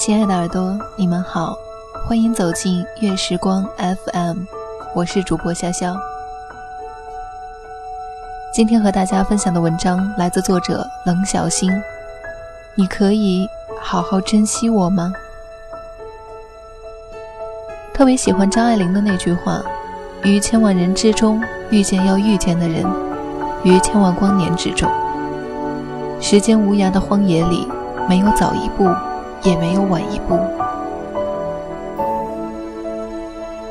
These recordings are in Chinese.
亲爱的耳朵，你们好，欢迎走进月时光 FM，我是主播潇潇。今天和大家分享的文章来自作者冷小星。你可以好好珍惜我吗？特别喜欢张爱玲的那句话：“于千万人之中遇见要遇见的人，于千万光年之中。”时间无涯的荒野里，没有早一步，也没有晚一步。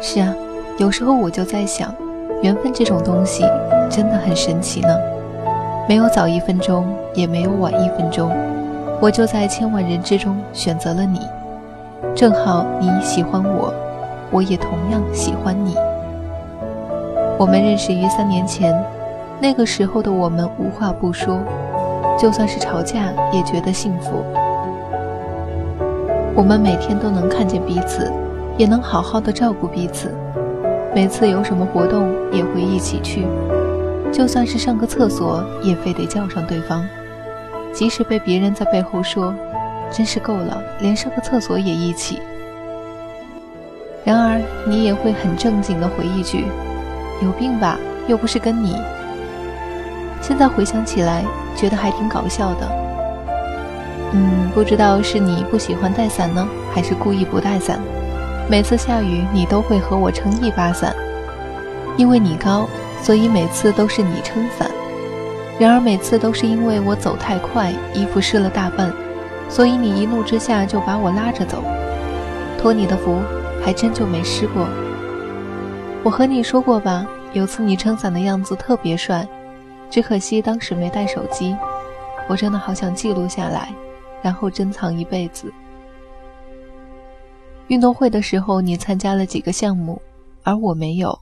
是啊，有时候我就在想，缘分这种东西真的很神奇呢。没有早一分钟，也没有晚一分钟，我就在千万人之中选择了你。正好你喜欢我，我也同样喜欢你。我们认识于三年前，那个时候的我们无话不说。就算是吵架，也觉得幸福。我们每天都能看见彼此，也能好好的照顾彼此。每次有什么活动，也会一起去。就算是上个厕所，也非得叫上对方。即使被别人在背后说：“真是够了，连上个厕所也一起。”然而，你也会很正经的回一句：“有病吧？又不是跟你。”现在回想起来，觉得还挺搞笑的。嗯，不知道是你不喜欢带伞呢，还是故意不带伞？每次下雨，你都会和我撑一把伞。因为你高，所以每次都是你撑伞。然而每次都是因为我走太快，衣服湿了大半，所以你一怒之下就把我拉着走。托你的福，还真就没湿过。我和你说过吧，有次你撑伞的样子特别帅。只可惜当时没带手机，我真的好想记录下来，然后珍藏一辈子。运动会的时候，你参加了几个项目，而我没有，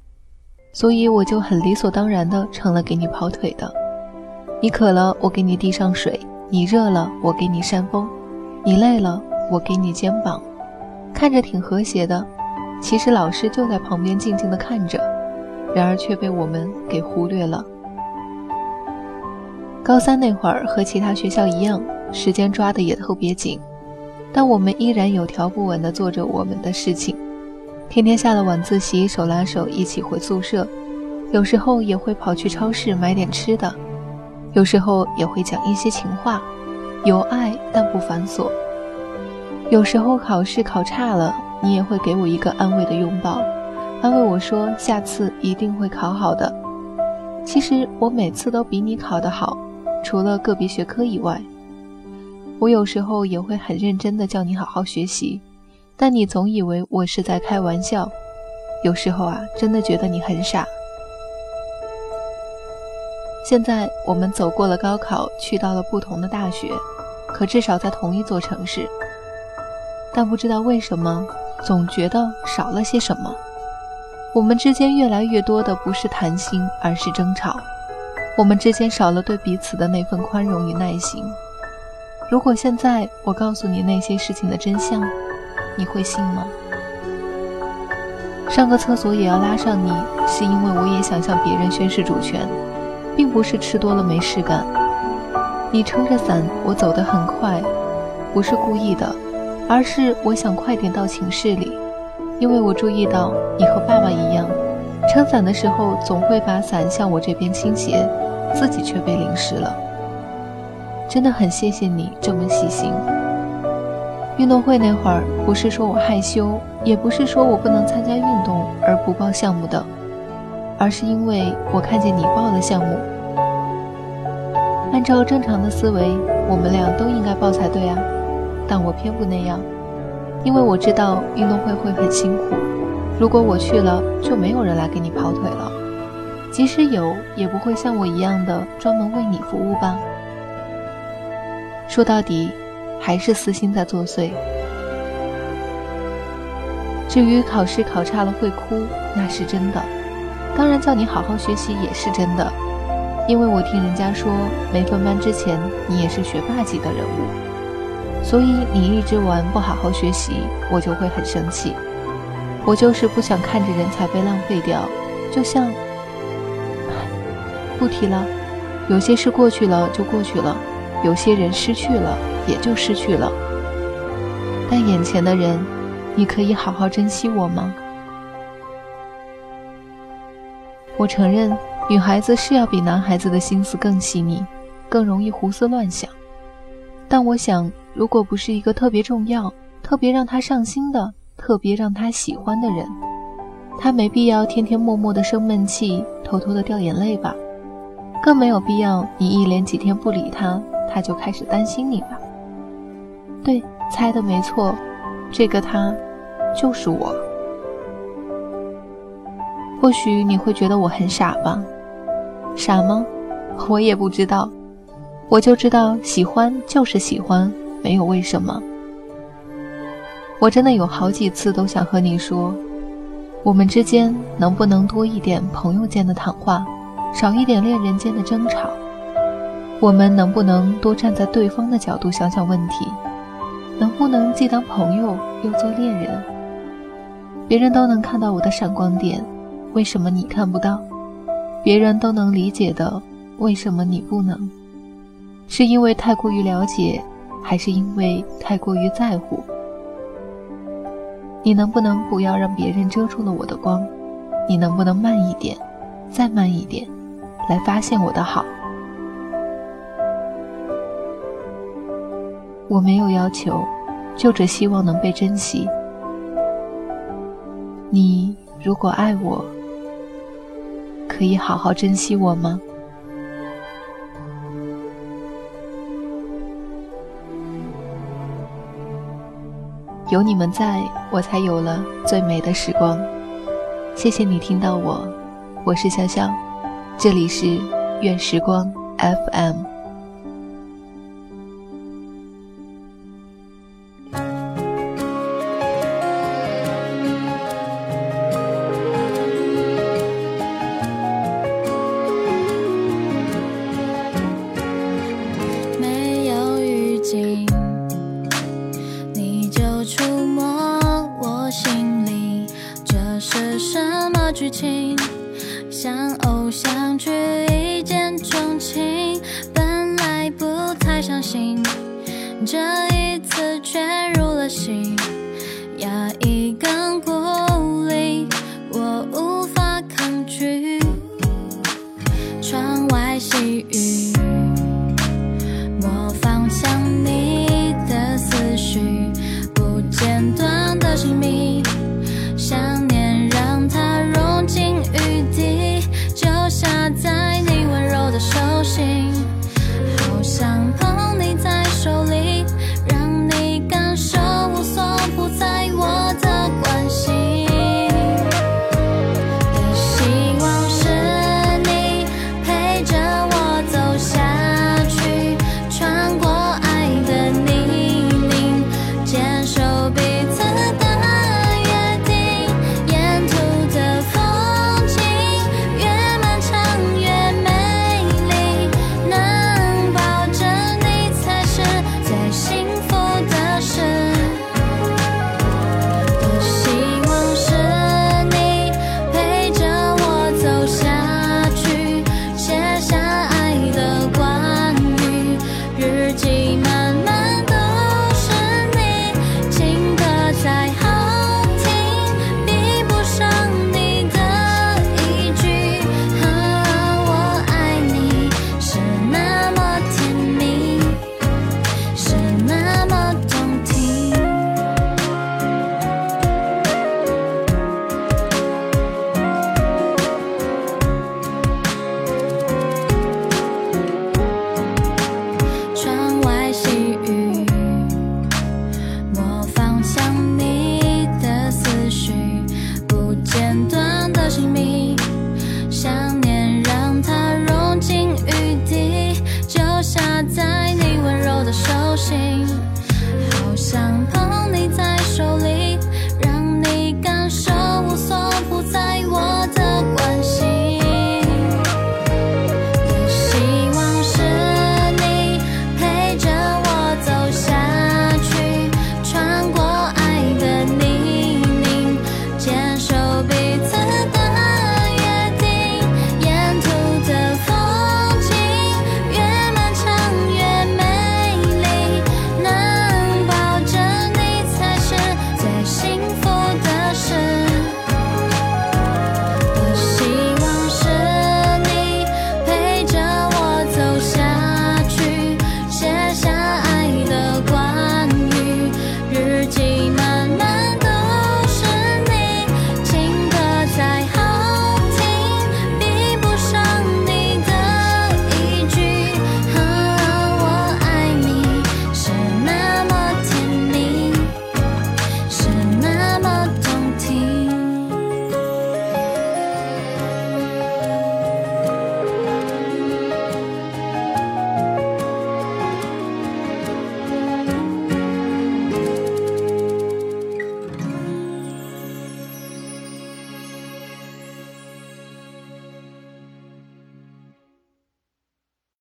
所以我就很理所当然的成了给你跑腿的。你渴了，我给你递上水；你热了，我给你扇风；你累了，我给你肩膀。看着挺和谐的，其实老师就在旁边静静的看着，然而却被我们给忽略了。高三那会儿和其他学校一样，时间抓的也特别紧，但我们依然有条不紊地做着我们的事情。天天下了晚自习，手拉手一起回宿舍，有时候也会跑去超市买点吃的，有时候也会讲一些情话，有爱但不繁琐。有时候考试考差了，你也会给我一个安慰的拥抱，安慰我说下次一定会考好的。其实我每次都比你考得好。除了个别学科以外，我有时候也会很认真的叫你好好学习，但你总以为我是在开玩笑。有时候啊，真的觉得你很傻。现在我们走过了高考，去到了不同的大学，可至少在同一座城市。但不知道为什么，总觉得少了些什么。我们之间越来越多的不是谈心，而是争吵。我们之间少了对彼此的那份宽容与耐心。如果现在我告诉你那些事情的真相，你会信吗？上个厕所也要拉上你，是因为我也想向别人宣示主权，并不是吃多了没事干。你撑着伞，我走得很快，不是故意的，而是我想快点到寝室里，因为我注意到你和爸爸一样，撑伞的时候总会把伞向我这边倾斜。自己却被淋湿了，真的很谢谢你这么细心。运动会那会儿，不是说我害羞，也不是说我不能参加运动而不报项目的，而是因为我看见你报了项目。按照正常的思维，我们俩都应该报才对啊，但我偏不那样，因为我知道运动会会很辛苦，如果我去了，就没有人来给你跑腿了。即使有，也不会像我一样的专门为你服务吧。说到底，还是私心在作祟。至于考试考差了会哭，那是真的。当然，叫你好好学习也是真的，因为我听人家说，没分班之前你也是学霸级的人物，所以你一直玩不好好学习，我就会很生气。我就是不想看着人才被浪费掉，就像。不提了，有些事过去了就过去了，有些人失去了也就失去了。但眼前的人，你可以好好珍惜我吗？我承认，女孩子是要比男孩子的心思更细腻，更容易胡思乱想。但我想，如果不是一个特别重要、特别让他上心的、特别让他喜欢的人，他没必要天天默默的生闷气，偷偷的掉眼泪吧。更没有必要你一连几天不理他，他就开始担心你了。对，猜的没错，这个他，就是我。或许你会觉得我很傻吧？傻吗？我也不知道，我就知道喜欢就是喜欢，没有为什么。我真的有好几次都想和你说，我们之间能不能多一点朋友间的谈话，少一点恋人间的争吵？我们能不能多站在对方的角度想想问题？能不能既当朋友又做恋人？别人都能看到我的闪光点。为什么你看不到？别人都能理解的，为什么你不能？是因为太过于了解，还是因为太过于在乎？你能不能不要让别人遮住了我的光？你能不能慢一点，再慢一点，来发现我的好？我没有要求，就只希望能被珍惜。你如果爱我，可以好好珍惜我吗？有你们在，我才有了最美的时光。谢谢你听到我，我是潇潇，这里是愿时光 FM。这一次却入了心压抑